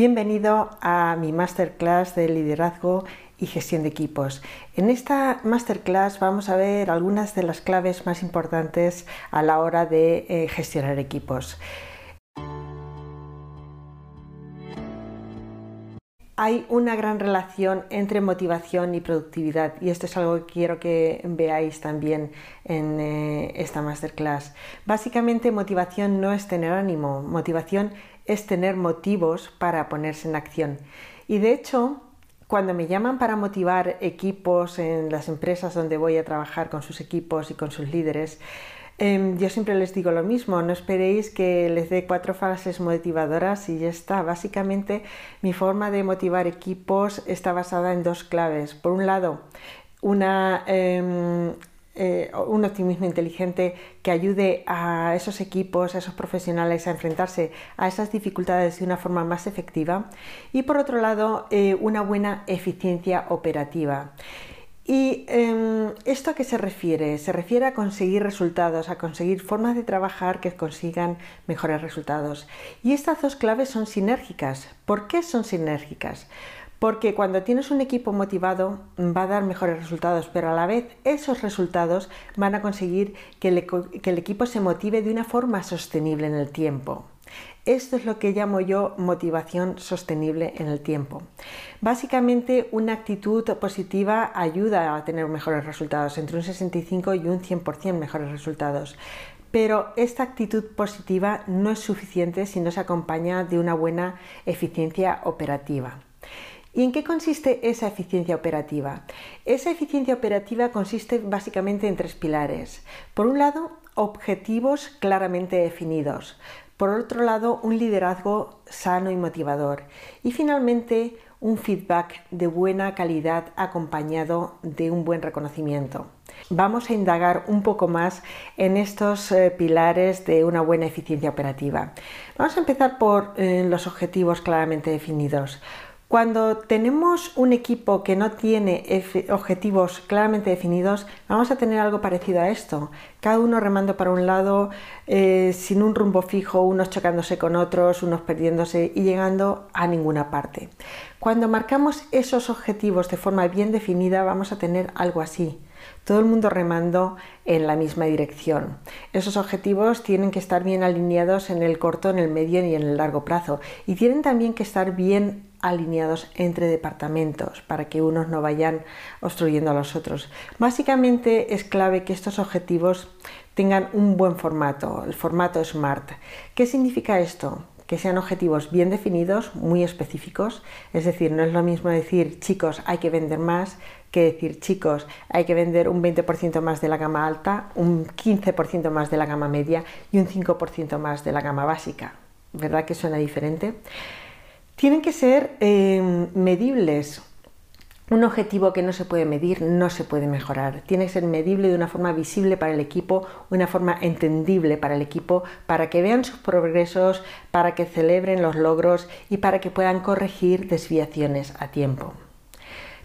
Bienvenido a mi masterclass de liderazgo y gestión de equipos. En esta masterclass vamos a ver algunas de las claves más importantes a la hora de eh, gestionar equipos. Hay una gran relación entre motivación y productividad y esto es algo que quiero que veáis también en eh, esta masterclass. Básicamente motivación no es tener ánimo, motivación es tener motivos para ponerse en acción. Y de hecho, cuando me llaman para motivar equipos en las empresas donde voy a trabajar con sus equipos y con sus líderes, em, yo siempre les digo lo mismo, no esperéis que les dé cuatro frases motivadoras y ya está. Básicamente mi forma de motivar equipos está basada en dos claves. Por un lado, una em, eh, un optimismo inteligente que ayude a esos equipos, a esos profesionales a enfrentarse a esas dificultades de una forma más efectiva y por otro lado eh, una buena eficiencia operativa. ¿Y em, esto a qué se refiere? Se refiere a conseguir resultados, a conseguir formas de trabajar que consigan mejores resultados. Y estas dos claves son sinérgicas. ¿Por qué son sinérgicas? Porque cuando tienes un equipo motivado va a dar mejores resultados, pero a la vez esos resultados van a conseguir que el, equipo se motive de una forma sostenible en el tiempo. Esto es lo que llamo yo motivación sostenible en el tiempo. Básicamente, una actitud positiva ayuda a tener mejores resultados, entre un 65 y un 100% mejores resultados. Pero esta actitud positiva no es suficiente si no se acompaña de una buena eficiencia operativa. ¿Y en qué consiste esa eficiencia operativa? Esa eficiencia operativa consiste básicamente en tres pilares. Por un lado, objetivos claramente definidos. Por otro lado, un liderazgo sano y motivador. Y finalmente, un feedback de buena calidad acompañado de un buen reconocimiento. Vamos a indagar un poco más en estos eh, pilares de una buena eficiencia operativa. Vamos a empezar por eh, los objetivos claramente definidos. Cuando tenemos un equipo que no tiene objetivos claramente definidos, vamos a tener algo parecido a esto. Cada uno remando para un lado, eh, sin un rumbo fijo, unos chocándose con otros, unos perdiéndose y llegando a ninguna parte. Cuando marcamos esos objetivos de forma bien definida, vamos a tener algo así todo el mundo remando en la misma dirección. Esos objetivos tienen que estar bien alineados en el corto, en el medio y en el largo plazo y tienen también que estar bien alineados entre departamentos para que unos no vayan obstruyendo a los otros. Básicamente es clave que estos objetivos tengan un buen formato, el formato SMART. ¿Qué significa esto? que sean objetivos bien definidos, muy específicos. Es decir, no es lo mismo decir, chicos, hay que vender más, que decir, chicos, hay que vender un 20% más de la gama alta, un 15% más de la gama media y un 5% más de la gama básica. ¿Verdad que suena diferente? Tienen que ser eh, medibles. Un objetivo que no se puede medir no se puede mejorar. Tiene que ser medible de una forma visible para el equipo, una forma entendible para el equipo, para que vean sus progresos, para que celebren los logros y para que puedan corregir desviaciones a tiempo.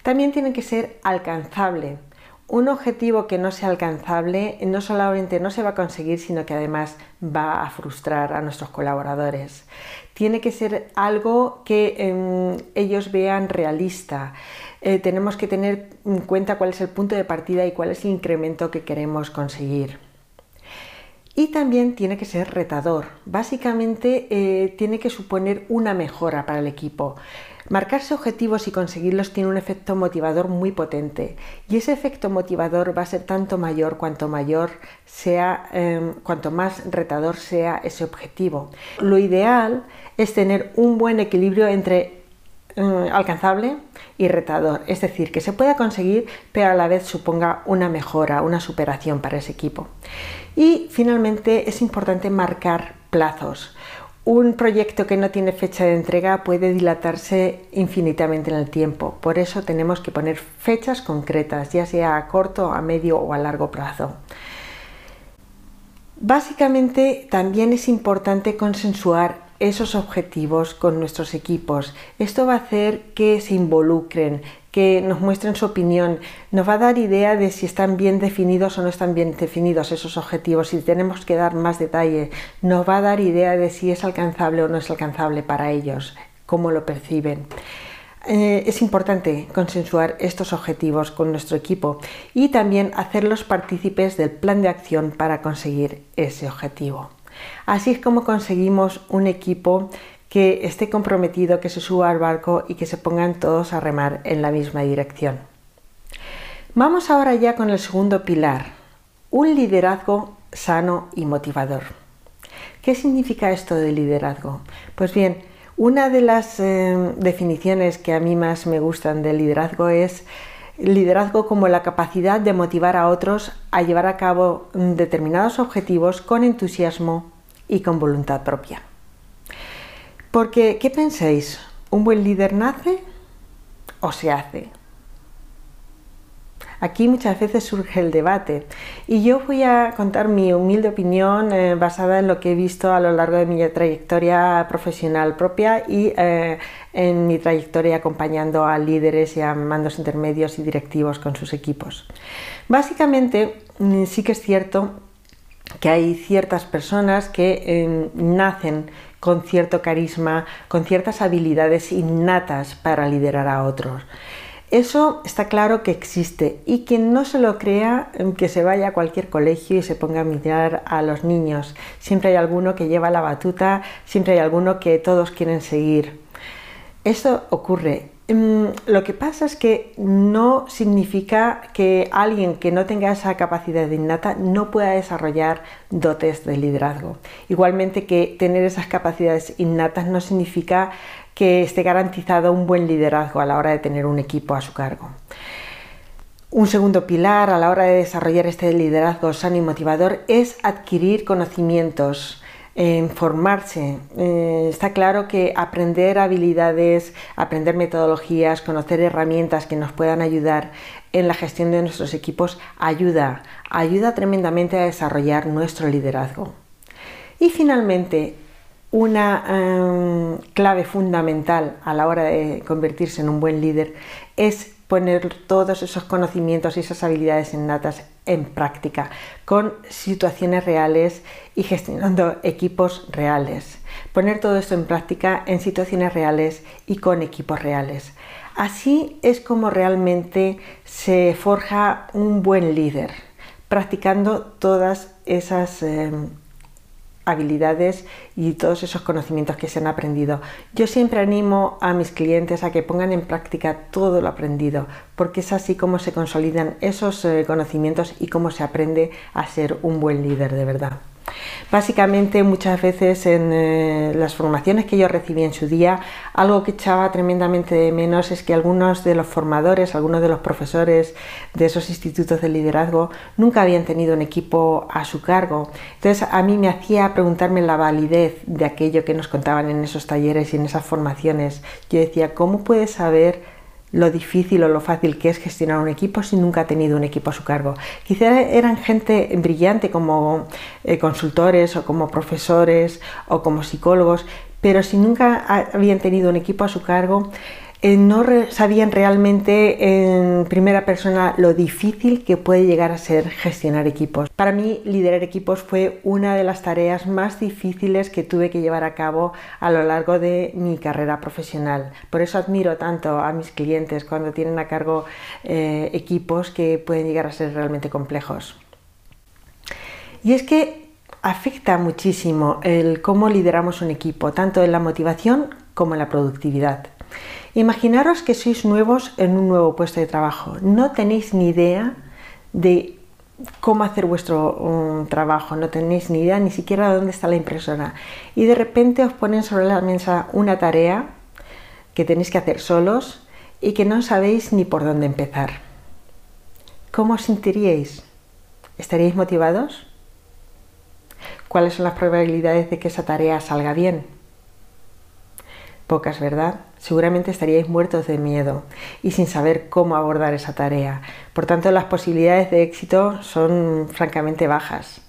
También tiene que ser alcanzable. Un objetivo que no sea alcanzable no solamente no se va a conseguir, sino que además va a frustrar a nuestros colaboradores. Tiene que ser algo que em, ellos vean realista. Eh, tenemos que tener en cuenta cuál es el punto de partida y cuál es el incremento que queremos conseguir. y también tiene que ser retador. Básicamente eh, tiene que suponer una mejora para el equipo. Marcarse objetivos y conseguirlos tiene un efecto motivador muy potente y ese efecto motivador va a ser tanto mayor cuanto mayor sea, em, cuanto más retador sea ese objetivo. Lo ideal es tener un buen equilibrio entre em, alcanzable y retador, es decir, que se pueda conseguir pero a la vez suponga una mejora, una superación para ese equipo. Y finalmente es importante marcar plazos. Un proyecto que no tiene fecha de entrega puede dilatarse infinitamente en el tiempo, por eso tenemos que poner fechas concretas, ya sea a corto, a medio o a largo plazo. Básicamente también es importante consensuar esos objetivos con nuestros equipos. Esto va a hacer que se involucren, que nos muestren su opinión, nos va a dar idea de si están bien definidos o no están bien definidos esos objetivos, si tenemos que dar más detalle, nos va a dar idea de si es alcanzable o no es alcanzable para ellos, cómo lo perciben. Eh, es importante consensuar estos objetivos con nuestro equipo y también hacerlos partícipes del plan de acción para conseguir ese objetivo. Así es como conseguimos un equipo que esté comprometido, que se suba al barco y que se pongan todos a remar en la misma dirección. Vamos ahora ya con el segundo pilar, un liderazgo sano y motivador. ¿Qué significa esto de liderazgo? Pues bien, una de las eh, definiciones que a mí más me gustan del liderazgo es liderazgo como la capacidad de motivar a otros a llevar a cabo determinados objetivos con entusiasmo y con voluntad propia. Porque, ¿qué pensáis? ¿Un buen líder nace o se hace? Aquí muchas veces surge el debate y yo voy a contar mi humilde opinión eh, basada en lo que he visto a lo largo de mi trayectoria profesional propia y eh, en mi trayectoria acompañando a líderes y a mandos intermedios y directivos con sus equipos. Básicamente mm, sí que es cierto que hay ciertas personas que eh, nacen con cierto carisma, con ciertas habilidades innatas para liderar a otros. Eso está claro que existe y quien no se lo crea, em, que se vaya a cualquier colegio y se ponga a mirar a los niños. Siempre hay alguno que lleva la batuta, siempre hay alguno que todos quieren seguir. Eso ocurre lo que pasa es que no significa que alguien que no tenga esa capacidad innata no pueda desarrollar dotes de liderazgo. Igualmente que tener esas capacidades innatas no significa que esté garantizado un buen liderazgo a la hora de tener un equipo a su cargo. Un segundo pilar a la hora de desarrollar este liderazgo sano y motivador es adquirir conocimientos en formarse. Eh, está claro que aprender habilidades, aprender metodologías, conocer herramientas que nos puedan ayudar en la gestión de nuestros equipos ayuda, ayuda tremendamente a desarrollar nuestro liderazgo. Y finalmente, una em, clave fundamental a la hora de convertirse en un buen líder es poner todos esos conocimientos y esas habilidades innatas en práctica con situaciones reales y gestionando equipos reales. Poner todo esto en práctica en situaciones reales y con equipos reales. Así es como realmente se forja un buen líder, practicando todas esas em, habilidades y todos esos conocimientos que se han aprendido. Yo siempre animo a mis clientes a que pongan en práctica todo lo aprendido, porque es así como se consolidan esos eh, conocimientos y cómo se aprende a ser un buen líder de verdad. Básicamente muchas veces en eh, las formaciones que yo recibí en su día, algo que echaba tremendamente de menos es que algunos de los formadores, algunos de los profesores de esos institutos de liderazgo nunca habían tenido un equipo a su cargo. Entonces a mí me hacía preguntarme la validez de aquello que nos contaban en esos talleres y en esas formaciones. Yo decía, ¿cómo puedes saber lo difícil o lo fácil que es gestionar un equipo si nunca ha tenido un equipo a su cargo. Quizá eran gente brillante como eh, consultores o como profesores o como psicólogos, pero si nunca habían tenido un equipo a su cargo, eh, no sabían realmente en primera persona lo difícil que puede llegar a ser gestionar equipos. Para mí, liderar equipos fue una de las tareas más difíciles que tuve que llevar a cabo a lo largo de mi carrera profesional. Por eso admiro tanto a mis clientes cuando tienen a cargo eh, equipos que pueden llegar a ser realmente complejos. Y es que afecta muchísimo el cómo lideramos un equipo, tanto en la motivación como en la productividad. Imaginaros que sois nuevos en un nuevo puesto de trabajo, no tenéis ni idea de cómo hacer vuestro um, trabajo, no tenéis ni idea ni siquiera de dónde está la impresora y de repente os ponen sobre la mesa una tarea que tenéis que hacer solos y que no sabéis ni por dónde empezar. ¿Cómo os sentiríais? ¿Estaríais motivados? ¿Cuáles son las probabilidades de que esa tarea salga bien? Pocas, ¿verdad? Seguramente estaríais muertos de miedo y sin saber cómo abordar esa tarea. Por tanto, las posibilidades de éxito son francamente bajas.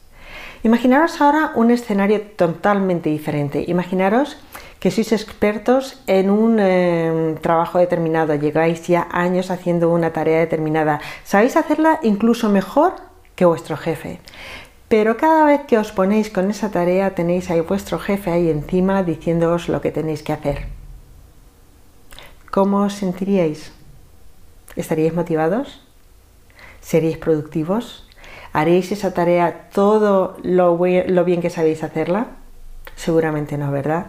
Imaginaros ahora un escenario totalmente diferente. Imaginaros que sois expertos en un eh, trabajo determinado, llegáis ya años haciendo una tarea determinada, sabéis hacerla incluso mejor que vuestro jefe. Pero cada vez que os ponéis con esa tarea tenéis a vuestro jefe ahí encima diciéndoos lo que tenéis que hacer. ¿Cómo os sentiríais? ¿Estaríais motivados? ¿Seríais productivos? ¿Haréis esa tarea todo lo, lo bien que sabéis hacerla? Seguramente no, ¿verdad?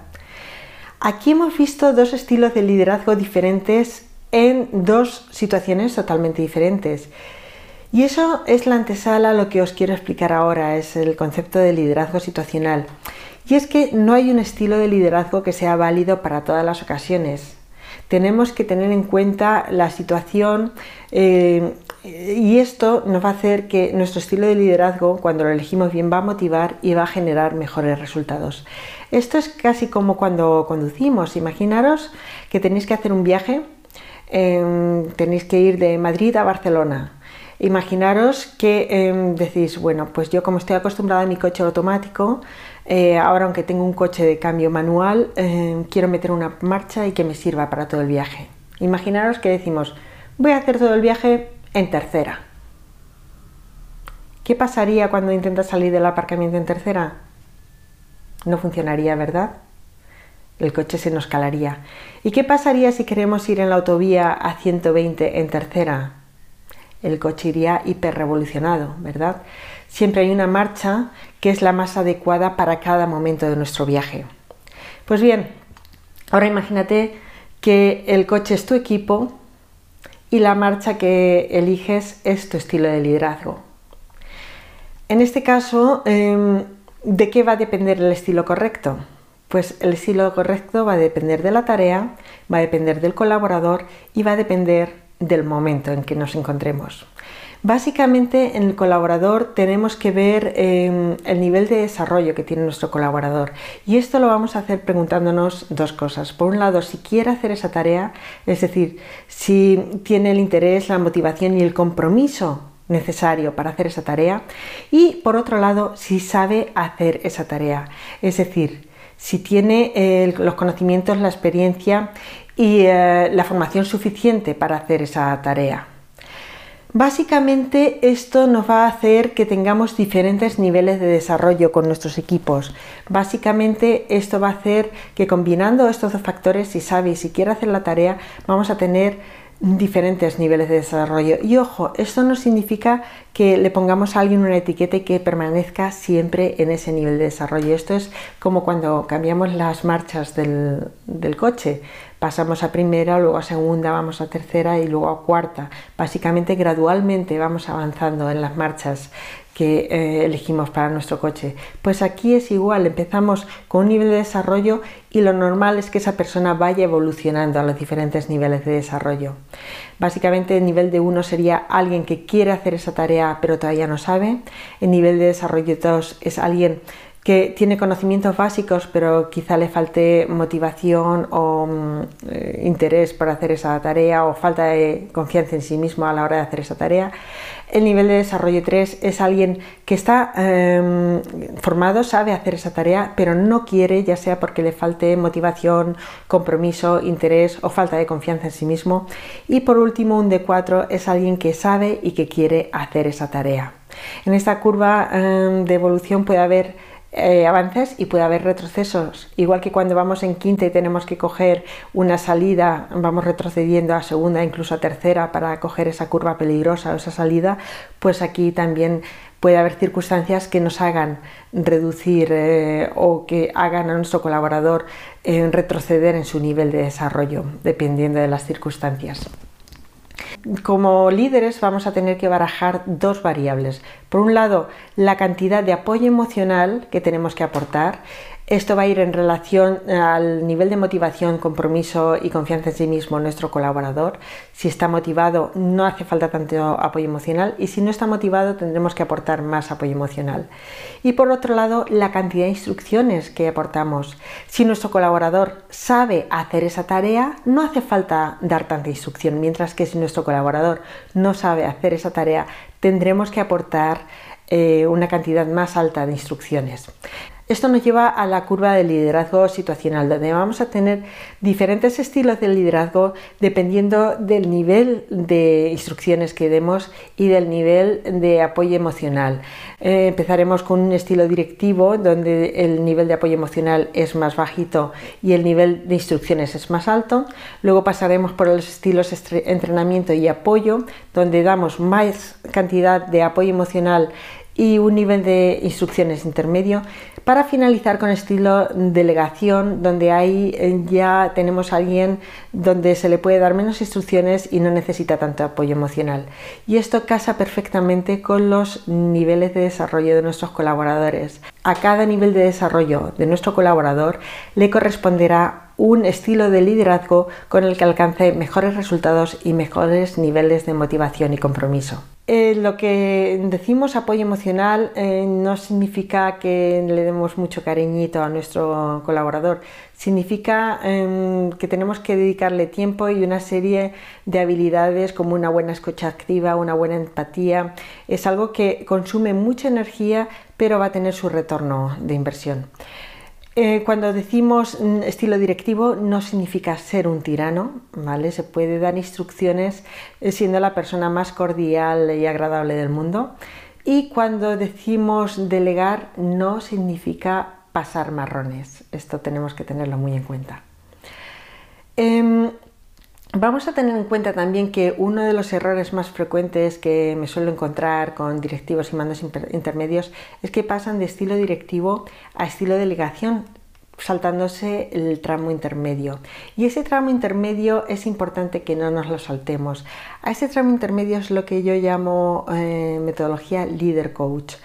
Aquí hemos visto dos estilos de liderazgo diferentes en dos situaciones totalmente diferentes. Y eso es la antesala a lo que os quiero explicar ahora, es el concepto de liderazgo situacional. Y es que no hay un estilo de liderazgo que sea válido para todas las ocasiones. Tenemos que tener en cuenta la situación eh, y esto nos va a hacer que nuestro estilo de liderazgo, cuando lo elegimos bien, va a motivar y va a generar mejores resultados. Esto es casi como cuando conducimos. Imaginaros que tenéis que hacer un viaje, em, tenéis que ir de Madrid a Barcelona Imaginaros que em, decís, bueno, pues yo como estoy acostumbrada a mi coche automático, eh, ahora aunque tengo un coche de cambio manual, em, quiero meter una marcha y que me sirva para todo el viaje. Imaginaros que decimos, voy a hacer todo el viaje en tercera. ¿Qué pasaría cuando intentas salir del aparcamiento en tercera? No funcionaría, ¿verdad? El coche se nos calaría. ¿Y qué pasaría si queremos ir en la autovía a 120 en tercera? el coche iría hiperrevolucionado, ¿verdad? Siempre hay una marcha que es la más adecuada para cada momento de nuestro viaje. Pues bien, ahora imagínate que el coche es tu equipo y la marcha que eliges es tu estilo de liderazgo. En este caso, em, ¿de qué va a depender el estilo correcto? Pues el estilo correcto va a depender de la tarea, va a depender del colaborador y va a depender del momento en que nos encontremos. Básicamente en el colaborador tenemos que ver em, el nivel de desarrollo que tiene nuestro colaborador y esto lo vamos a hacer preguntándonos dos cosas. Por un lado, si quiere hacer esa tarea, es decir, si tiene el interés, la motivación y el compromiso necesario para hacer esa tarea y por otro lado, si sabe hacer esa tarea, es decir, si tiene los conocimientos, la experiencia y eh, la formación suficiente para hacer esa tarea. Básicamente esto nos va a hacer que tengamos diferentes niveles de desarrollo con nuestros equipos. Básicamente esto va a hacer que combinando estos dos factores, si sabe y si quiere hacer la tarea, vamos a tener diferentes niveles de desarrollo. Y ojo, esto no significa que le pongamos a alguien una etiqueta y que permanezca siempre en ese nivel de desarrollo. Esto es como cuando cambiamos las marchas del, del coche. Pasamos a primera, luego a segunda, vamos a tercera y luego a cuarta. Básicamente gradualmente vamos avanzando en las marchas que eh, elegimos para nuestro coche. Pues aquí es igual, empezamos con un nivel de desarrollo y lo normal es que esa persona vaya evolucionando a los diferentes niveles de desarrollo. Básicamente el nivel de 1 sería alguien que quiere hacer esa tarea pero todavía no sabe. El nivel de desarrollo 2 es alguien que tiene conocimientos básicos pero quizá le falte motivación o mm, eh, interés para hacer esa tarea o falta de confianza en sí mismo a la hora de hacer esa tarea. El nivel de desarrollo 3 es alguien que está em, formado, sabe hacer esa tarea, pero no quiere, ya sea porque le falte motivación, compromiso, interés o falta de confianza en sí mismo. Y por último, un D4 es alguien que sabe y que quiere hacer esa tarea. En esta curva em, de evolución puede haber eh, avances y puede haber retrocesos. Igual que cuando vamos en quinta y tenemos que coger una salida, vamos retrocediendo a segunda, incluso a tercera para coger esa curva peligrosa o esa salida, pues aquí también puede haber circunstancias que nos hagan reducir eh, o que hagan a nuestro colaborador eh, retroceder en su nivel de desarrollo, dependiendo de las circunstancias. Como líderes vamos a tener que barajar dos variables. Por un lado, la cantidad de apoyo emocional que tenemos que aportar. Esto va a ir en relación al nivel de motivación, compromiso y confianza en sí mismo nuestro colaborador. Si está motivado no hace falta tanto apoyo emocional y si no está motivado tendremos que aportar más apoyo emocional. Y por otro lado, la cantidad de instrucciones que aportamos. Si nuestro colaborador sabe hacer esa tarea, no hace falta dar tanta instrucción, mientras que si nuestro colaborador no sabe hacer esa tarea, tendremos que aportar eh, una cantidad más alta de instrucciones. Esto nos lleva a la curva de liderazgo situacional, donde vamos a tener diferentes estilos de liderazgo dependiendo del nivel de instrucciones que demos y del nivel de apoyo emocional. Eh, empezaremos con un estilo directivo, donde el nivel de apoyo emocional es más bajito y el nivel de instrucciones es más alto. Luego pasaremos por los estilos entrenamiento y apoyo, donde damos más cantidad de apoyo emocional y un nivel de instrucciones intermedio. Para finalizar con estilo delegación donde ahí eh, ya tenemos a alguien donde se le puede dar menos instrucciones y no necesita tanto apoyo emocional. Y esto casa perfectamente con los niveles de desarrollo de nuestros colaboradores. A cada nivel de desarrollo de nuestro colaborador le corresponderá un estilo de liderazgo con el que alcance mejores resultados y mejores niveles de motivación y compromiso. Eh, lo que decimos apoyo emocional eh, no significa que le demos mucho cariñito a nuestro colaborador, significa em, que tenemos que dedicarle tiempo y una serie de habilidades como una buena escucha activa, una buena empatía. Es algo que consume mucha energía pero va a tener su retorno de inversión. Eh, cuando decimos estilo directivo no significa ser un tirano, ¿vale? Se puede dar instrucciones eh, siendo la persona más cordial y agradable del mundo. Y cuando decimos delegar no significa pasar marrones. Esto tenemos que tenerlo muy en cuenta. Em, Vamos a tener en cuenta también que uno de los errores más frecuentes que me suelo encontrar con directivos y mandos intermedios es que pasan de estilo directivo a estilo delegación saltándose el tramo intermedio. Y ese tramo intermedio es importante que no nos lo saltemos. A ese tramo intermedio es lo que yo llamo eh, metodología leader coach.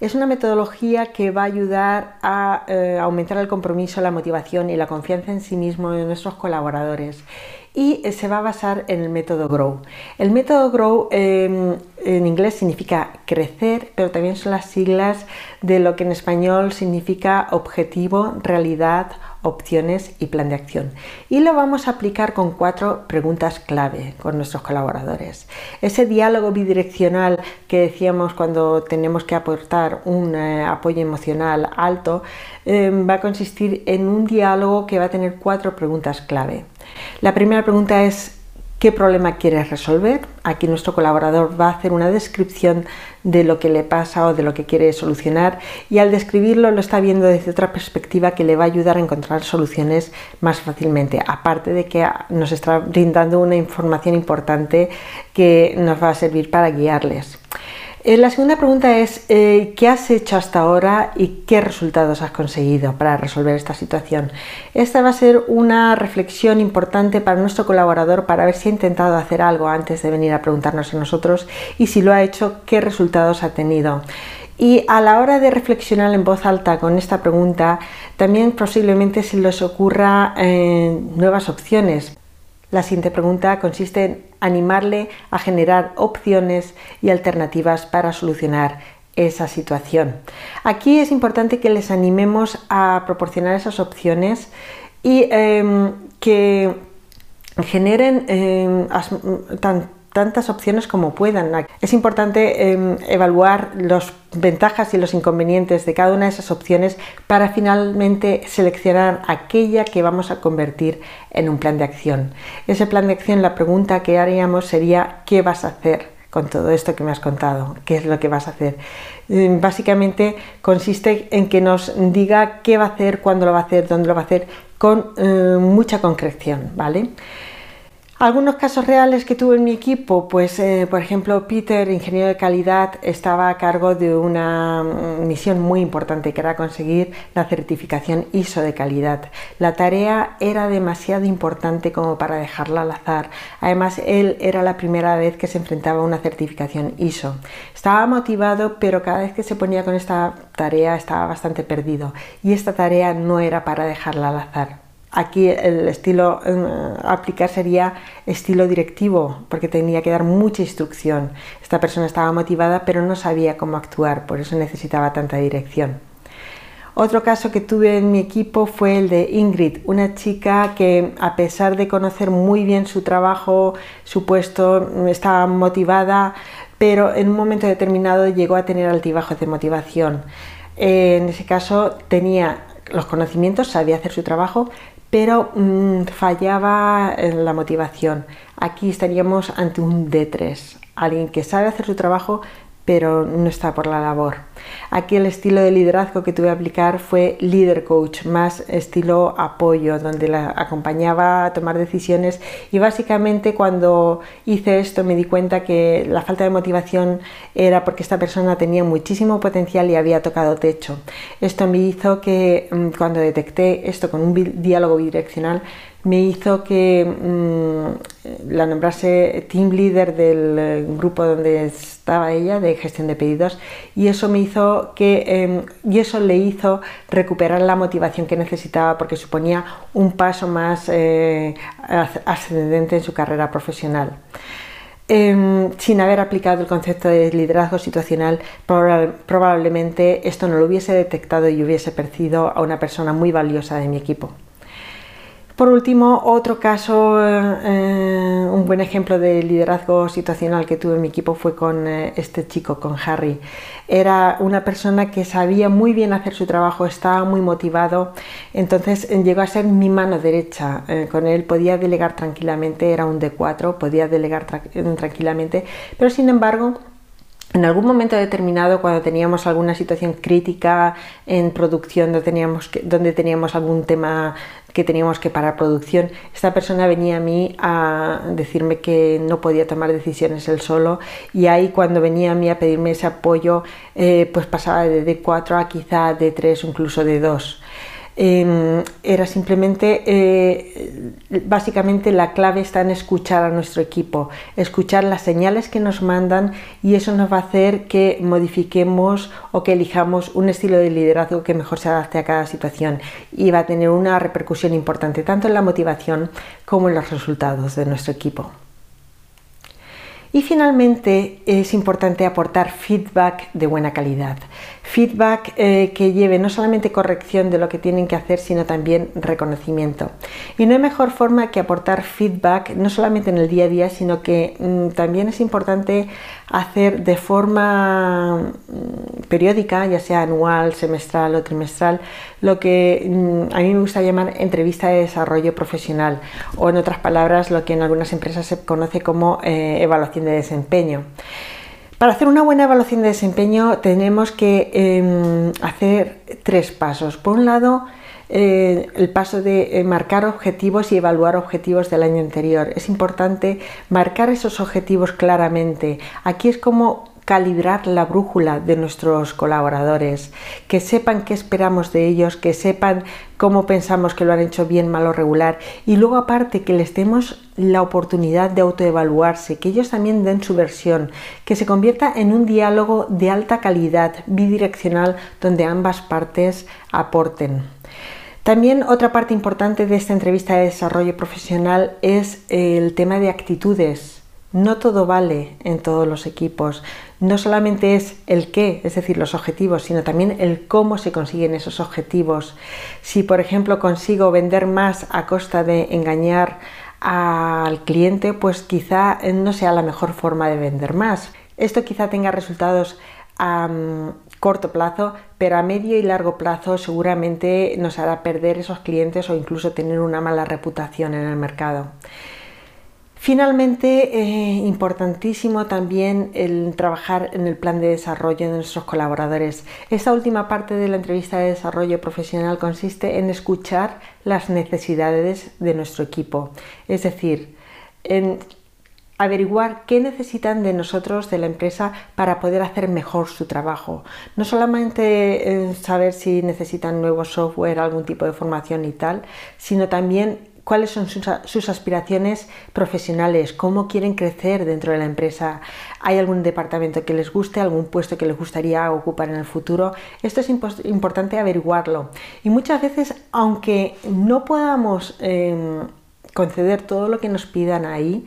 Es una metodología que va a ayudar a eh, aumentar el compromiso, la motivación y la confianza en sí mismo de nuestros colaboradores y eh, se va a basar en el método GROW. El método GROW em, en inglés significa crecer, pero también son las siglas de lo que en español significa objetivo, realidad, opciones y plan de acción. Y lo vamos a aplicar con cuatro preguntas clave con nuestros colaboradores. Ese diálogo bidireccional que decíamos cuando tenemos que aportar un eh, apoyo emocional alto em, va a consistir en un diálogo que va a tener cuatro preguntas clave. La primera pregunta es qué problema quieres resolver. Aquí nuestro colaborador va a hacer una descripción de lo que le pasa o de lo que quiere solucionar y al describirlo lo está viendo desde otra perspectiva que le va a ayudar a encontrar soluciones más fácilmente, aparte de que nos está brindando una información importante que nos va a servir para guiarles. Eh, la segunda pregunta es, eh, ¿qué has hecho hasta ahora y qué resultados has conseguido para resolver esta situación? Esta va a ser una reflexión importante para nuestro colaborador para ver si ha intentado hacer algo antes de venir a preguntarnos a nosotros y si lo ha hecho, qué resultados ha tenido. Y a la hora de reflexionar en voz alta con esta pregunta, también posiblemente se les ocurra eh, nuevas opciones. La siguiente pregunta consiste en animarle a generar opciones y alternativas para solucionar esa situación. Aquí es importante que les animemos a proporcionar esas opciones y em, que generen eh, tantas opciones como puedan. Es importante em, evaluar las ventajas y los inconvenientes de cada una de esas opciones para finalmente seleccionar aquella que vamos a convertir en un plan de acción. Ese plan de acción, la pregunta que haríamos sería ¿qué vas a hacer con todo esto que me has contado? ¿Qué es lo que vas a hacer? Mm, básicamente consiste en que nos diga qué va a hacer, cuándo lo va a hacer, dónde lo va a hacer, con eh, mucha concreción, ¿vale? Algunos casos reales que tuve en mi equipo, pues eh, por ejemplo Peter, ingeniero de calidad, estaba a cargo de una mm, misión muy importante que era conseguir la certificación ISO de calidad. La tarea era demasiado importante como para dejarla al azar. Además, él era la primera vez que se enfrentaba a una certificación ISO. Estaba motivado, pero cada vez que se ponía con esta tarea estaba bastante perdido y esta tarea no era para dejarla al azar. Aquí el estilo eh, aplicar sería estilo directivo, porque tenía que dar mucha instrucción. Esta persona estaba motivada, pero no sabía cómo actuar, por eso necesitaba tanta dirección. Otro caso que tuve en mi equipo fue el de Ingrid, una chica que a pesar de conocer muy bien su trabajo, su puesto, estaba motivada, pero en un momento determinado llegó a tener altibajos de motivación. En ese caso tenía los conocimientos, sabía hacer su trabajo, pero mm, fallaba en la motivación. Aquí estaríamos ante un D3, alguien que sabe hacer su trabajo pero no está por la labor. Aquí el estilo de liderazgo que tuve que aplicar fue líder coach, más estilo apoyo, donde la acompañaba a tomar decisiones y básicamente cuando hice esto me di cuenta que la falta de motivación era porque esta persona tenía muchísimo potencial y había tocado techo. Esto me hizo que mm, cuando detecté esto con un diálogo bidireccional me hizo que mm, la nombrase team leader del eh, grupo donde estaba ella de gestión de pedidos y eso me hizo que em, y eso le hizo recuperar la motivación que necesitaba porque suponía un paso más eh, ascendente en su carrera profesional. Em, sin haber aplicado el concepto de liderazgo situacional, probablemente esto no lo hubiese detectado y hubiese percibido a una persona muy valiosa de mi equipo. Por último, otro caso, eh, un buen ejemplo de liderazgo situacional que tuve en mi equipo fue con eh, este chico, con Harry. Era una persona que sabía muy bien hacer su trabajo, estaba muy motivado, entonces eh, llegó a ser mi mano derecha. con él podía delegar tranquilamente, era un D4, podía delegar tranquilamente, pero sin embargo en algún momento determinado, cuando teníamos alguna situación crítica en producción, donde teníamos, donde teníamos algún tema que teníamos que parar producción, esta persona venía a mí a decirme que no podía tomar decisiones él solo y ahí cuando venía a mí a pedirme ese apoyo, eh, pues pasaba de D4 a quizá D3 o incluso D2. Em, era simplemente, eh, básicamente la clave está en escuchar a nuestro equipo, escuchar las señales que nos mandan y eso nos va a hacer que modifiquemos o que elijamos un estilo de liderazgo que mejor se adapte a cada situación y va a tener una repercusión importante tanto en la motivación como en los resultados de nuestro equipo. Y finalmente es importante aportar feedback de buena calidad. Feedback eh, que lleve no solamente corrección de lo que tienen que hacer, sino también reconocimiento. Y no hay mejor forma que aportar feedback, no solamente en el día a día, sino que mm, también es importante hacer de forma mm, periódica, ya sea anual, semestral o trimestral, lo que mm, a mí me gusta llamar entrevista de desarrollo profesional o en otras palabras lo que en algunas empresas se conoce como eh, evaluación de desempeño. Para hacer una buena evaluación de desempeño tenemos que em, hacer tres pasos. Por un lado, eh, el paso de eh, marcar objetivos y evaluar objetivos del año anterior. Es importante marcar esos objetivos claramente. Aquí es como calibrar la brújula de nuestros colaboradores, que sepan qué esperamos de ellos, que sepan cómo pensamos que lo han hecho bien, mal o regular y luego aparte que les demos la oportunidad de autoevaluarse, que ellos también den su versión, que se convierta en un diálogo de alta calidad, bidireccional, donde ambas partes aporten. También otra parte importante de esta entrevista de desarrollo profesional es el tema de actitudes no todo vale en todos los equipos. No solamente es el qué, es decir, los objetivos, sino también el cómo se consiguen esos objetivos. Si, por ejemplo, consigo vender más a costa de engañar al cliente, pues quizá no sea la mejor forma de vender más. Esto quizá tenga resultados corto plazo, pero a medio y largo plazo seguramente nos hará perder esos clientes o incluso tener una mala reputación en el mercado. Finalmente, eh, importantísimo también el trabajar en el plan de desarrollo de nuestros colaboradores. Esta última parte de la entrevista de desarrollo profesional consiste en escuchar las necesidades de nuestro equipo, es decir, en averiguar qué necesitan de nosotros, de la empresa, para poder hacer mejor su trabajo. No solamente saber si necesitan nuevo software, algún tipo de formación y tal, sino también cuáles son sus, aspiraciones profesionales, cómo quieren crecer dentro de la empresa, hay algún departamento que les guste, algún puesto que les gustaría ocupar en el futuro. Esto es importante averiguarlo. Y muchas veces, aunque no podamos em, conceder todo lo que nos pidan ahí,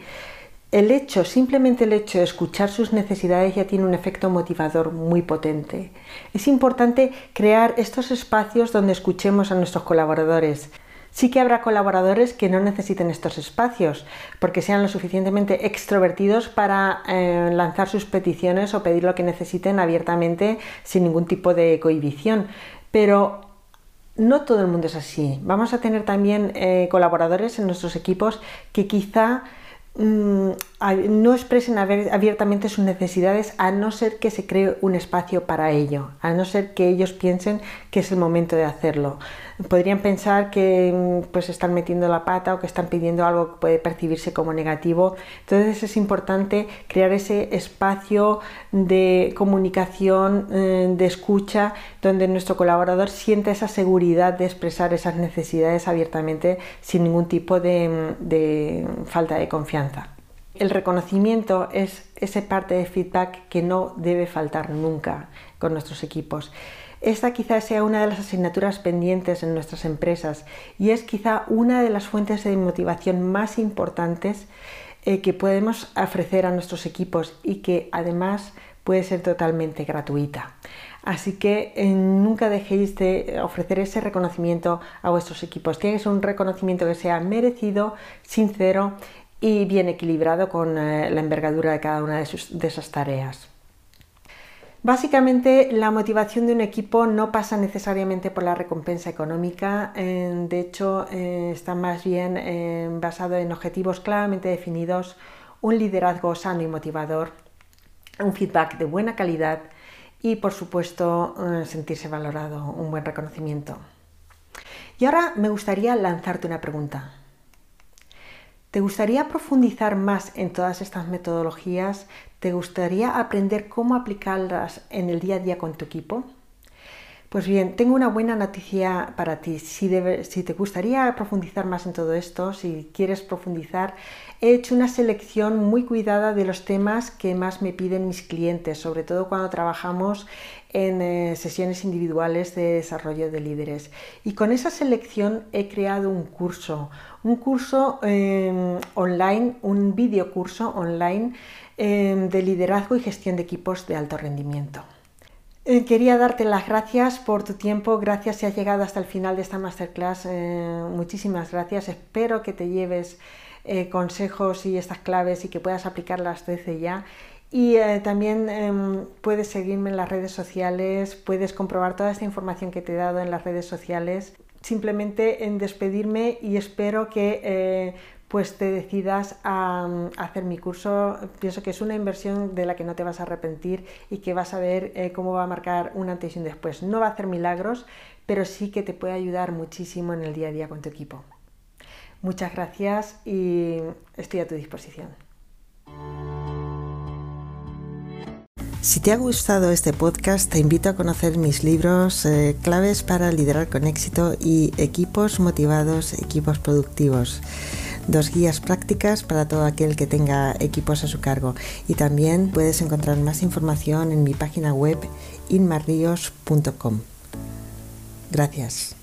el hecho, simplemente el hecho de escuchar sus necesidades ya tiene un efecto motivador muy potente. Es importante crear estos espacios donde escuchemos a nuestros colaboradores, Sí que habrá colaboradores que no necesiten estos espacios porque sean lo suficientemente extrovertidos para eh, lanzar sus peticiones o pedir lo que necesiten abiertamente sin ningún tipo de cohibición. Pero no todo el mundo es así. Vamos a tener también eh, colaboradores en nuestros equipos que quizá no expresen abiertamente sus necesidades a no ser que se cree un espacio para ello, a no ser que ellos piensen que es el momento de hacerlo podrían pensar que mm, pues están metiendo la pata o que están pidiendo algo que puede percibirse como negativo. Entonces es importante crear ese espacio de comunicación, eh, de escucha, donde nuestro colaborador sienta esa seguridad de expresar esas necesidades abiertamente sin ningún tipo de, de falta de confianza. El reconocimiento es esa parte de feedback que no debe faltar nunca con nuestros equipos. Esta quizás sea una de las asignaturas pendientes en nuestras empresas y es quizá una de las fuentes de motivación más importantes eh, que podemos ofrecer a nuestros equipos y que además puede ser totalmente gratuita. Así que eh, nunca dejéis de ofrecer ese reconocimiento a vuestros equipos. Tiene que ser un reconocimiento que sea merecido, sincero y bien equilibrado con eh, la envergadura de cada una de esas tareas. Básicamente, la motivación de un equipo no pasa necesariamente por la recompensa económica, de hecho, eh, está más bien eh, basado en objetivos claramente definidos, un liderazgo sano y motivador, un feedback de buena calidad y, por supuesto, eh, sentirse valorado, un buen reconocimiento. Y ahora me gustaría lanzarte una pregunta. ¿Te gustaría profundizar más en todas estas metodologías? ¿Te gustaría aprender cómo aplicarlas en el día a día con tu equipo? Pues bien, tengo una buena noticia para ti. Si, te gustaría profundizar más en todo esto, si quieres profundizar, he hecho una selección muy cuidada de los temas que más me piden mis clientes, sobre todo cuando trabajamos en eh, sesiones individuales de desarrollo de líderes. Y con esa selección he creado un curso, un curso em, online, un video curso online em, de liderazgo y gestión de equipos de alto rendimiento. Eh, quería darte las gracias por tu tiempo, gracias si has llegado hasta el final de esta masterclass, eh, muchísimas gracias, espero que te lleves consejos y estas claves y que puedas aplicarlas desde ya y eh, también em, puedes seguirme en las redes sociales, puedes comprobar toda esta información que te he dado en las redes sociales. Simplemente en despedirme y espero que eh, pues te decidas a, hacer mi curso. Pienso que es una inversión de la que no te vas a arrepentir y que vas a ver eh, cómo va a marcar un antes y un después. No va a hacer milagros, pero sí que te puede ayudar muchísimo en el día a día con tu equipo. Muchas gracias y estoy a tu disposición. Si te ha gustado este podcast, te invito a conocer mis libros eh, Claves para liderar con éxito y Equipos motivados, equipos productivos. Dos guías prácticas para todo aquel que tenga equipos a su cargo. Y también puedes encontrar más información en mi página web inmarrios.com. Gracias.